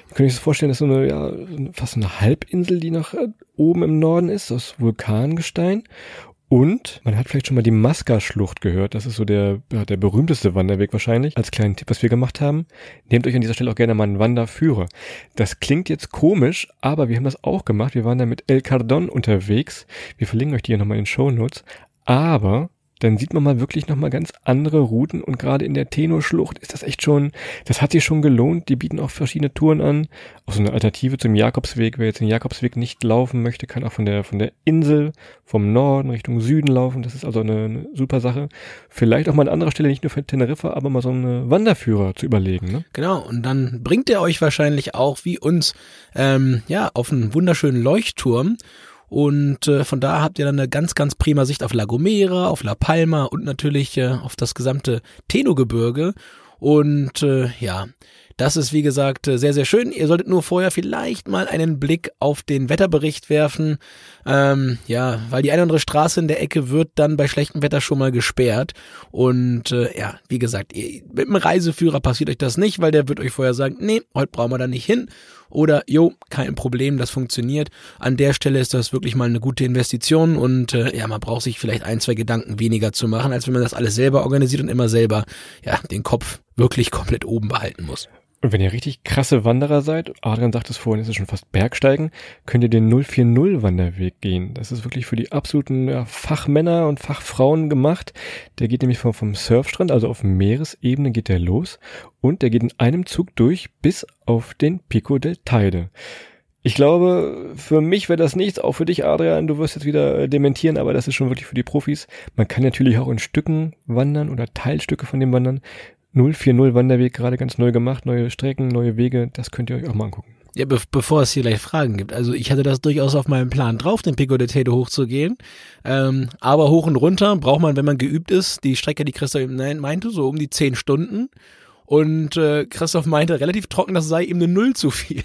Ihr könnt euch das vorstellen, das ist so eine, ja, fast eine Halbinsel, die nach äh, oben im Norden ist, aus Vulkangestein. Und man hat vielleicht schon mal die Maska-Schlucht gehört. Das ist so der, ja, der berühmteste Wanderweg wahrscheinlich. Als kleinen Tipp, was wir gemacht haben. Nehmt euch an dieser Stelle auch gerne mal einen Wanderführer. Das klingt jetzt komisch, aber wir haben das auch gemacht. Wir waren da mit El Cardon unterwegs. Wir verlinken euch die hier nochmal in den Show Notes. Aber dann sieht man mal wirklich nochmal ganz andere Routen und gerade in der Tenor-Schlucht ist das echt schon, das hat sich schon gelohnt. Die bieten auch verschiedene Touren an. Auch so eine Alternative zum Jakobsweg. Wer jetzt den Jakobsweg nicht laufen möchte, kann auch von der, von der Insel vom Norden Richtung Süden laufen. Das ist also eine, eine super Sache. Vielleicht auch mal an anderer Stelle, nicht nur für Teneriffa, aber mal so einen Wanderführer zu überlegen. Ne? Genau, und dann bringt er euch wahrscheinlich auch wie uns ähm, ja auf einen wunderschönen Leuchtturm und äh, von da habt ihr dann eine ganz, ganz prima Sicht auf La Gomera, auf La Palma und natürlich äh, auf das gesamte Teno-Gebirge. Und äh, ja, das ist wie gesagt sehr, sehr schön. Ihr solltet nur vorher vielleicht mal einen Blick auf den Wetterbericht werfen. Ähm, ja, weil die eine oder andere Straße in der Ecke wird dann bei schlechtem Wetter schon mal gesperrt. Und äh, ja, wie gesagt, mit einem Reiseführer passiert euch das nicht, weil der wird euch vorher sagen, nee, heute brauchen wir da nicht hin. Oder, jo, kein Problem, das funktioniert. An der Stelle ist das wirklich mal eine gute Investition und äh, ja, man braucht sich vielleicht ein, zwei Gedanken weniger zu machen, als wenn man das alles selber organisiert und immer selber ja, den Kopf wirklich komplett oben behalten muss. Und wenn ihr richtig krasse Wanderer seid, Adrian sagt es vorhin, es ist schon fast Bergsteigen, könnt ihr den 040 Wanderweg gehen. Das ist wirklich für die absoluten ja, Fachmänner und Fachfrauen gemacht. Der geht nämlich vom, vom Surfstrand, also auf Meeresebene geht der los und der geht in einem Zug durch bis auf den Pico del Teide. Ich glaube, für mich wäre das nichts, auch für dich, Adrian. Du wirst jetzt wieder äh, dementieren, aber das ist schon wirklich für die Profis. Man kann natürlich auch in Stücken wandern oder Teilstücke von dem wandern. 040 Wanderweg gerade ganz neu gemacht, neue Strecken, neue Wege, das könnt ihr euch auch mal angucken. Ja, be bevor es hier gleich Fragen gibt. Also ich hatte das durchaus auf meinem Plan drauf, den Pico de Tedo hochzugehen. Ähm, aber hoch und runter braucht man, wenn man geübt ist, die Strecke, die Christoph meinte, so um die zehn Stunden. Und äh, Christoph meinte relativ trocken, das sei ihm eine Null zu viel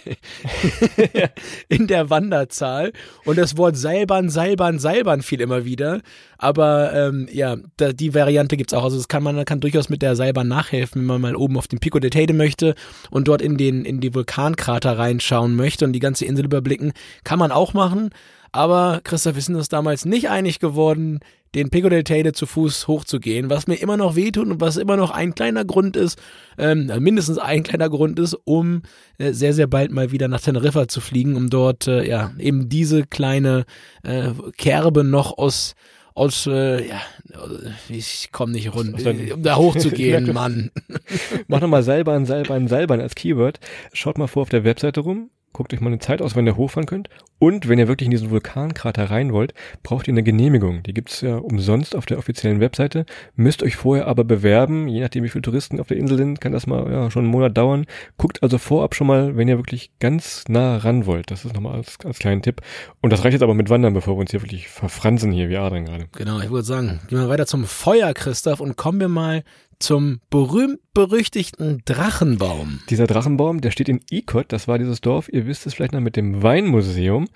in der Wanderzahl. Und das Wort Seilbahn, Seilbahn, Seilbahn fiel immer wieder. Aber ähm, ja, da, die Variante gibt's auch. Also das kann man kann durchaus mit der Seilbahn nachhelfen, wenn man mal oben auf den Pico de Teide möchte und dort in den in die Vulkankrater reinschauen möchte und die ganze Insel überblicken. Kann man auch machen. Aber Christoph, wir sind uns damals nicht einig geworden, den Pico del Teide zu Fuß hochzugehen, was mir immer noch wehtut und was immer noch ein kleiner Grund ist, ähm, mindestens ein kleiner Grund ist, um äh, sehr, sehr bald mal wieder nach Teneriffa zu fliegen, um dort äh, ja eben diese kleine äh, Kerbe noch aus aus, äh, ja, ich komme nicht rund, um da hochzugehen, Mann. Mach nochmal Seilbahn, Seilbahn, Seilbahn als Keyword. Schaut mal vor auf der Webseite rum. Guckt euch mal eine Zeit aus, wenn ihr hochfahren könnt. Und wenn ihr wirklich in diesen Vulkankrater rein wollt, braucht ihr eine Genehmigung. Die gibt's ja umsonst auf der offiziellen Webseite. Müsst euch vorher aber bewerben. Je nachdem, wie viele Touristen auf der Insel sind, kann das mal ja, schon einen Monat dauern. Guckt also vorab schon mal, wenn ihr wirklich ganz nah ran wollt. Das ist nochmal als, als kleinen Tipp. Und das reicht jetzt aber mit Wandern, bevor wir uns hier wirklich verfransen hier, wie Adrian gerade. Genau, ich würde sagen, gehen wir weiter zum Feuer, Christoph, und kommen wir mal zum berühmt-berüchtigten Drachenbaum. Dieser Drachenbaum, der steht in Ikot, das war dieses Dorf, ihr wisst es vielleicht noch mit dem Weinmuseum.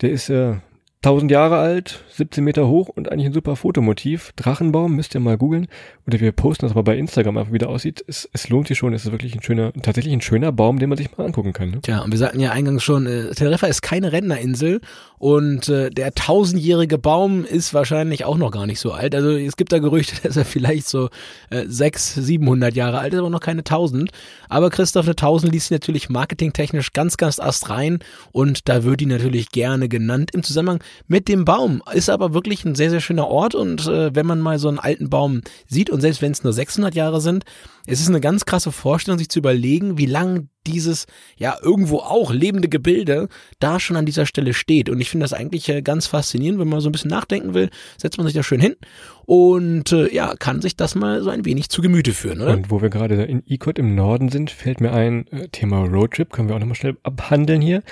Der ist äh, 1000 Jahre alt, 17 Meter hoch und eigentlich ein super Fotomotiv. Drachenbaum, müsst ihr mal googeln. Oder wir posten das aber bei Instagram einfach, wie der aussieht. Es, es lohnt sich schon, es ist wirklich ein schöner, tatsächlich ein schöner Baum, den man sich mal angucken kann. Ne? Tja, und wir sagten ja eingangs schon, äh, Teneriffa ist keine Rentnerinsel und äh, der tausendjährige Baum ist wahrscheinlich auch noch gar nicht so alt. Also es gibt da Gerüchte, dass er vielleicht so äh, 600, 700 Jahre alt ist, aber noch keine 1000. Aber Christoph, eine 1000 liest natürlich marketingtechnisch ganz, ganz ast rein und da wird die natürlich gerne genannt im Zusammenhang mit dem Baum. Ist aber wirklich ein sehr, sehr schöner Ort und äh, wenn man mal so einen alten Baum sieht und selbst wenn es nur 600 Jahre sind, es ist eine ganz krasse Vorstellung, sich zu überlegen, wie lang dieses ja irgendwo auch lebende Gebilde da schon an dieser Stelle steht. Und ich finde das eigentlich äh, ganz faszinierend, wenn man so ein bisschen nachdenken will, setzt man sich da schön hin und äh, ja, kann sich das mal so ein wenig zu Gemüte führen, oder? Und wo wir gerade in Icod im Norden sind, fällt mir ein äh, Thema Roadtrip, können wir auch nochmal schnell abhandeln hier.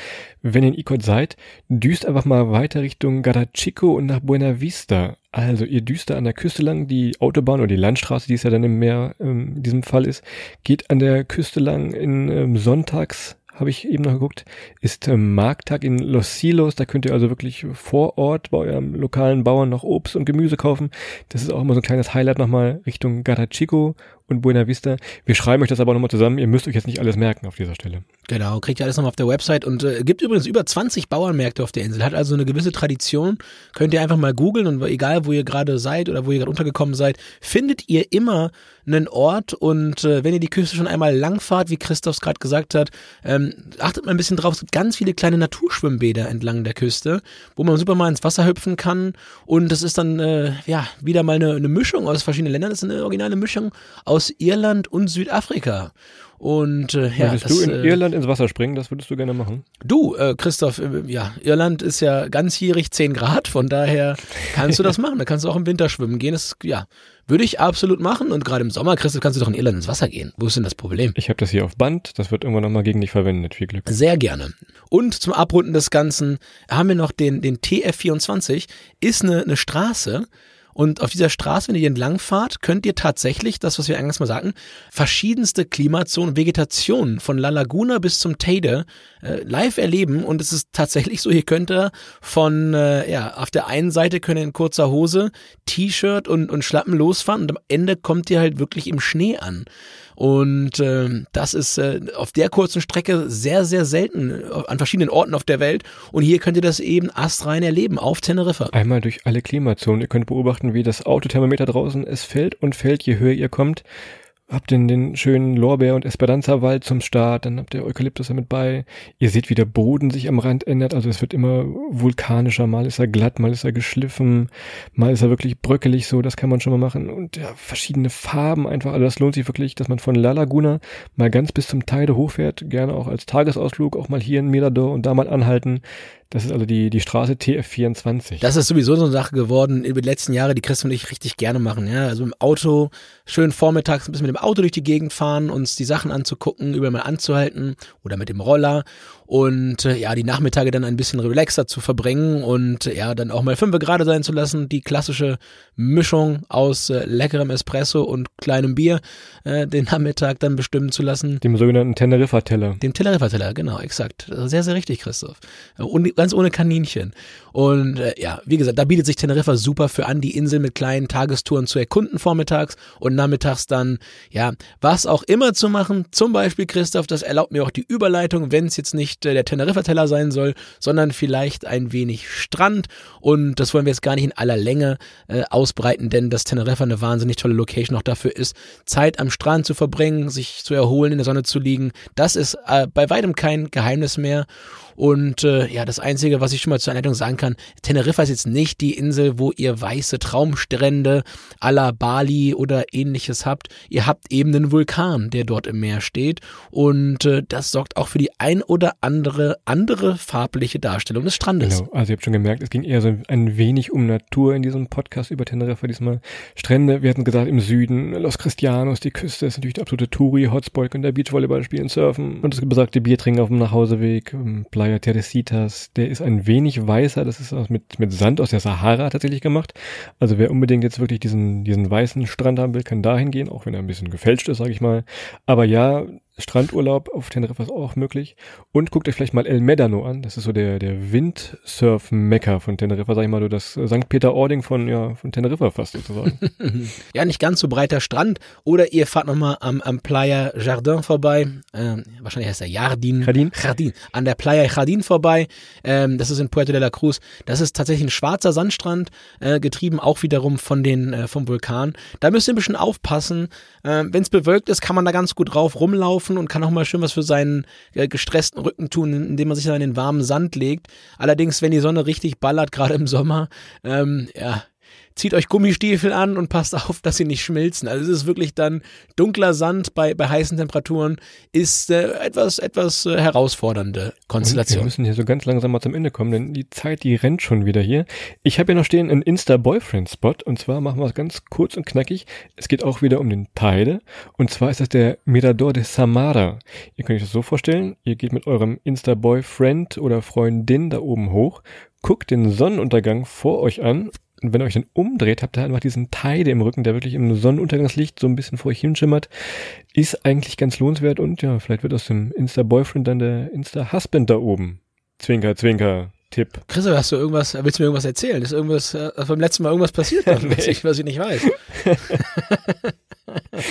Wenn ihr in Icod seid, düst einfach mal weiter Richtung Garachico und nach Buena Vista. Also ihr düst da an der Küste lang, die Autobahn oder die Landstraße, die es ja dann im Meer ähm, in diesem Fall ist, geht an der Küste lang in ähm, Sonntags habe ich eben noch geguckt, ist ähm, Markttag in Los Silos. Da könnt ihr also wirklich vor Ort bei eurem lokalen Bauern noch Obst und Gemüse kaufen. Das ist auch immer so ein kleines Highlight nochmal Richtung Garachico und Buena Vista. Wir schreiben euch das aber nochmal zusammen. Ihr müsst euch jetzt nicht alles merken auf dieser Stelle. Genau, kriegt ihr alles nochmal auf der Website und äh, gibt übrigens über 20 Bauernmärkte auf der Insel. Hat also eine gewisse Tradition. Könnt ihr einfach mal googeln und egal, wo ihr gerade seid oder wo ihr gerade untergekommen seid, findet ihr immer einen Ort und äh, wenn ihr die Küste schon einmal langfahrt, wie Christophs gerade gesagt hat, ähm, achtet mal ein bisschen drauf. Es gibt ganz viele kleine Naturschwimmbäder entlang der Küste, wo man super mal ins Wasser hüpfen kann und das ist dann äh, ja wieder mal eine, eine Mischung aus verschiedenen Ländern. Das ist eine originale Mischung aus Irland und Südafrika. Und äh, ja, würdest das, du in äh, Irland ins Wasser springen? Das würdest du gerne machen? Du, äh, Christoph, äh, ja, Irland ist ja ganzjährig 10 Grad, von daher kannst du das machen. Da kannst du auch im Winter schwimmen gehen. Das, ja, würde ich absolut machen. Und gerade im Sommer, Christoph, kannst du doch in Irland ins Wasser gehen. Wo ist denn das Problem? Ich habe das hier auf Band. Das wird irgendwann nochmal gegen dich verwendet. Viel Glück. Sehr gerne. Und zum Abrunden des Ganzen haben wir noch den, den TF24. Ist eine, eine Straße, und auf dieser Straße, wenn ihr entlang fahrt, könnt ihr tatsächlich, das, was wir eingangs mal sagten, verschiedenste Klimazonen, Vegetationen von La Laguna bis zum Teide äh, live erleben. Und es ist tatsächlich so, ihr könnt da von, äh, ja, auf der einen Seite könnt ihr in kurzer Hose, T-Shirt und, und Schlappen losfahren und am Ende kommt ihr halt wirklich im Schnee an. Und äh, das ist äh, auf der kurzen Strecke sehr, sehr selten äh, an verschiedenen Orten auf der Welt. Und hier könnt ihr das eben astrein erleben auf Teneriffa. Einmal durch alle Klimazonen. Ihr könnt beobachten, wie das Autothermometer draußen es fällt und fällt, je höher ihr kommt habt den, den schönen Lorbeer- und Esperanza-Wald zum Start, dann habt ihr Eukalyptus damit bei. Ihr seht, wie der Boden sich am Rand ändert, also es wird immer vulkanischer, mal ist er glatt, mal ist er geschliffen, mal ist er wirklich bröckelig so, das kann man schon mal machen. Und ja, verschiedene Farben einfach, also das lohnt sich wirklich, dass man von La Laguna mal ganz bis zum Teide hochfährt, gerne auch als Tagesausflug, auch mal hier in Mirador und da mal anhalten. Das ist also die, die Straße TF24. Das ist sowieso so eine Sache geworden über die letzten Jahre, die Chris und ich richtig gerne machen. Ja, also im Auto, schön vormittags ein bisschen mit dem Auto durch die Gegend fahren, uns die Sachen anzugucken, über mal anzuhalten oder mit dem Roller und äh, ja, die Nachmittage dann ein bisschen relaxer zu verbringen und ja, dann auch mal fünf gerade sein zu lassen. Die klassische Mischung aus äh, leckerem Espresso und kleinem Bier äh, den Nachmittag dann bestimmen zu lassen. Dem sogenannten Teneriffa-Teller. Dem Teneriffa-Teller, genau, exakt. Sehr, sehr richtig, Christoph. Und ganz ohne Kaninchen. Und äh, ja, wie gesagt, da bietet sich Teneriffa super für an, die Insel mit kleinen Tagestouren zu erkunden vormittags und nachmittags dann, ja, was auch immer zu machen. Zum Beispiel, Christoph, das erlaubt mir auch die Überleitung, wenn es jetzt nicht äh, der Teneriffa-Teller sein soll, sondern vielleicht ein wenig Strand. Und das wollen wir jetzt gar nicht in aller Länge äh, ausbreiten, denn das Teneriffa eine wahnsinnig tolle Location auch dafür ist, Zeit am Strand zu verbringen, sich zu erholen, in der Sonne zu liegen. Das ist äh, bei weitem kein Geheimnis mehr. Und äh, ja, das Einzige, was ich schon mal zur Anleitung sagen kann, Teneriffa ist jetzt nicht die Insel, wo ihr weiße Traumstrände à la Bali oder ähnliches habt. Ihr habt eben einen Vulkan, der dort im Meer steht. Und äh, das sorgt auch für die ein oder andere andere farbliche Darstellung des Strandes. Genau, also ihr habt schon gemerkt, es ging eher so ein wenig um Natur in diesem Podcast über Teneriffa diesmal. Strände, wir hatten gesagt, im Süden, Los Cristianos, die Küste ist natürlich der absolute Touri-Hotspot, könnt ihr Beachvolleyball spielen, surfen und das besagte Bier trinken auf dem Nachhauseweg, ähm, Playa Teresitas, der ist ein wenig weißer, das ist mit, mit Sand aus der Sahara tatsächlich gemacht. Also wer unbedingt jetzt wirklich diesen, diesen weißen Strand haben will, kann dahin gehen, auch wenn er ein bisschen gefälscht ist, sage ich mal. Aber ja, Strandurlaub auf Teneriffa ist auch möglich. Und guckt euch vielleicht mal El Medano an. Das ist so der, der Windsurf-Mecker von Teneriffa, sag ich mal, das St. Peter-Ording von, ja, von Teneriffa fast sozusagen. ja, nicht ganz so breiter Strand. Oder ihr fahrt nochmal am, am Playa Jardin vorbei. Ähm, wahrscheinlich heißt er Jardin. Jardin. Jardin. An der Playa Jardin vorbei. Ähm, das ist in Puerto de la Cruz. Das ist tatsächlich ein schwarzer Sandstrand, äh, getrieben auch wiederum von den, äh, vom Vulkan. Da müsst ihr ein bisschen aufpassen. Äh, Wenn es bewölkt ist, kann man da ganz gut drauf rumlaufen laufen und kann auch mal schön was für seinen äh, gestressten Rücken tun, indem man sich dann in den warmen Sand legt. Allerdings, wenn die Sonne richtig ballert, gerade im Sommer, ähm, ja, zieht euch Gummistiefel an und passt auf, dass sie nicht schmilzen. Also es ist wirklich dann dunkler Sand bei, bei heißen Temperaturen, ist äh, etwas, etwas äh, herausfordernde Konstellation. Und wir müssen hier so ganz langsam mal zum Ende kommen, denn die Zeit, die rennt schon wieder hier. Ich habe ja noch stehen einen Insta-Boyfriend-Spot und zwar machen wir es ganz kurz und knackig. Es geht auch wieder um den Teide und zwar ist das der Mirador de Samara. Ihr könnt euch das so vorstellen, ihr geht mit eurem Insta-Boyfriend oder Freundin da oben hoch, guckt den Sonnenuntergang vor euch an und wenn ihr euch dann umdreht, habt ihr einfach diesen Teide im Rücken, der wirklich im Sonnenuntergangslicht so ein bisschen vor euch hinschimmert. Ist eigentlich ganz lohnenswert und ja, vielleicht wird aus dem Insta-Boyfriend dann der Insta-Husband da oben. Zwinker, zwinker. Tipp. Christoph, hast du irgendwas, willst du mir irgendwas erzählen? Ist irgendwas, äh, beim letzten Mal irgendwas passiert, nee. was, ich, was ich nicht weiß?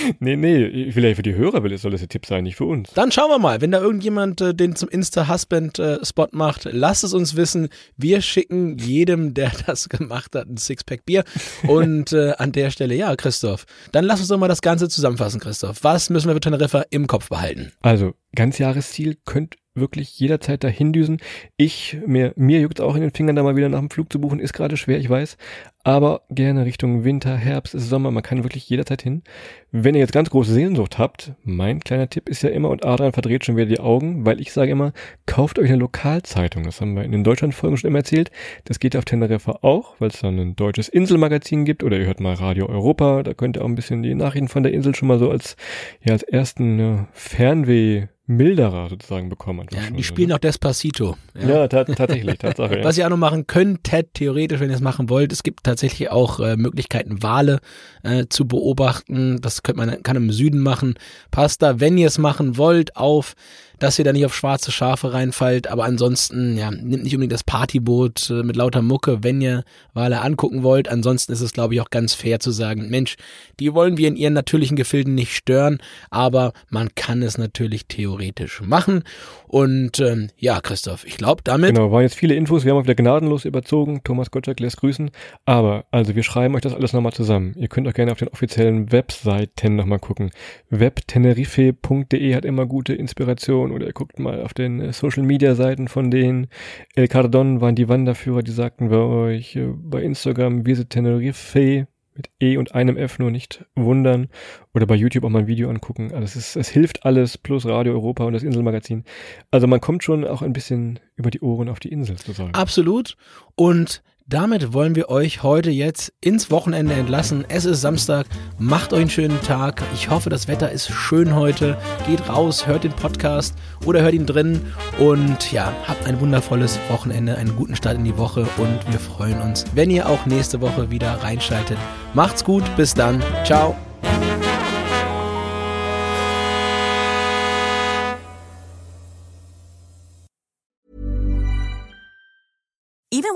nee, nee, vielleicht für die Hörer soll das ein Tipp sein, nicht für uns. Dann schauen wir mal, wenn da irgendjemand äh, den zum Insta-Husband-Spot äh, macht, lasst es uns wissen. Wir schicken jedem, der das gemacht hat, ein Sixpack Bier. Und äh, an der Stelle, ja, Christoph, dann lass uns doch mal das Ganze zusammenfassen, Christoph. Was müssen wir für Teneriffa im Kopf behalten? Also, Ganzjahresziel könnt wirklich jederzeit dahin düsen. Ich, mir, mir juckt auch in den Fingern, da mal wieder nach dem Flug zu buchen, ist gerade schwer, ich weiß. Aber gerne Richtung Winter, Herbst, Sommer, man kann wirklich jederzeit hin. Wenn ihr jetzt ganz große Sehnsucht habt, mein kleiner Tipp ist ja immer, und Adrian verdreht schon wieder die Augen, weil ich sage immer, kauft euch eine Lokalzeitung. Das haben wir in den Deutschlandfolgen schon immer erzählt. Das geht auf Teneriffa auch, weil es dann ein deutsches Inselmagazin gibt, oder ihr hört mal Radio Europa, da könnt ihr auch ein bisschen die Nachrichten von der Insel schon mal so als, ja, als ersten ja, Fernweh milderer sozusagen bekommen. Ja, die spielen so, ne? auch Despacito. Ja, ja tatsächlich, Tatsache. Ja. Was ihr auch noch machen könnt, Ted, theoretisch, wenn ihr es machen wollt, es gibt tatsächlich auch äh, Möglichkeiten, Wale äh, zu beobachten. Das könnte man kann im Süden machen. Passt da, wenn ihr es machen wollt, auf dass ihr da nicht auf schwarze Schafe reinfallt, aber ansonsten, ja, nimmt nicht unbedingt das Partyboot äh, mit lauter Mucke, wenn ihr Wale angucken wollt. Ansonsten ist es, glaube ich, auch ganz fair zu sagen, Mensch, die wollen wir in ihren natürlichen Gefilden nicht stören, aber man kann es natürlich theoretisch machen. Und ähm, ja, Christoph, ich glaube damit. Genau, waren jetzt viele Infos, wir haben auch wieder gnadenlos überzogen. Thomas Gottschalk lässt grüßen. Aber, also wir schreiben euch das alles nochmal zusammen. Ihr könnt auch gerne auf den offiziellen Webseiten nochmal gucken. webtenerife.de hat immer gute Inspiration oder ihr guckt mal auf den äh, Social Media Seiten von denen. El Cardon waren die Wanderführer, die sagten wir euch äh, bei Instagram Visit Tenerife mit E und einem F nur nicht wundern oder bei YouTube auch mal ein Video angucken. Also es, ist, es hilft alles, plus Radio Europa und das Inselmagazin. Also man kommt schon auch ein bisschen über die Ohren auf die Insel zu sagen. Absolut. Und damit wollen wir euch heute jetzt ins Wochenende entlassen. Es ist Samstag. Macht euch einen schönen Tag. Ich hoffe, das Wetter ist schön heute. Geht raus, hört den Podcast oder hört ihn drin. Und ja, habt ein wundervolles Wochenende, einen guten Start in die Woche. Und wir freuen uns, wenn ihr auch nächste Woche wieder reinschaltet. Macht's gut. Bis dann. Ciao.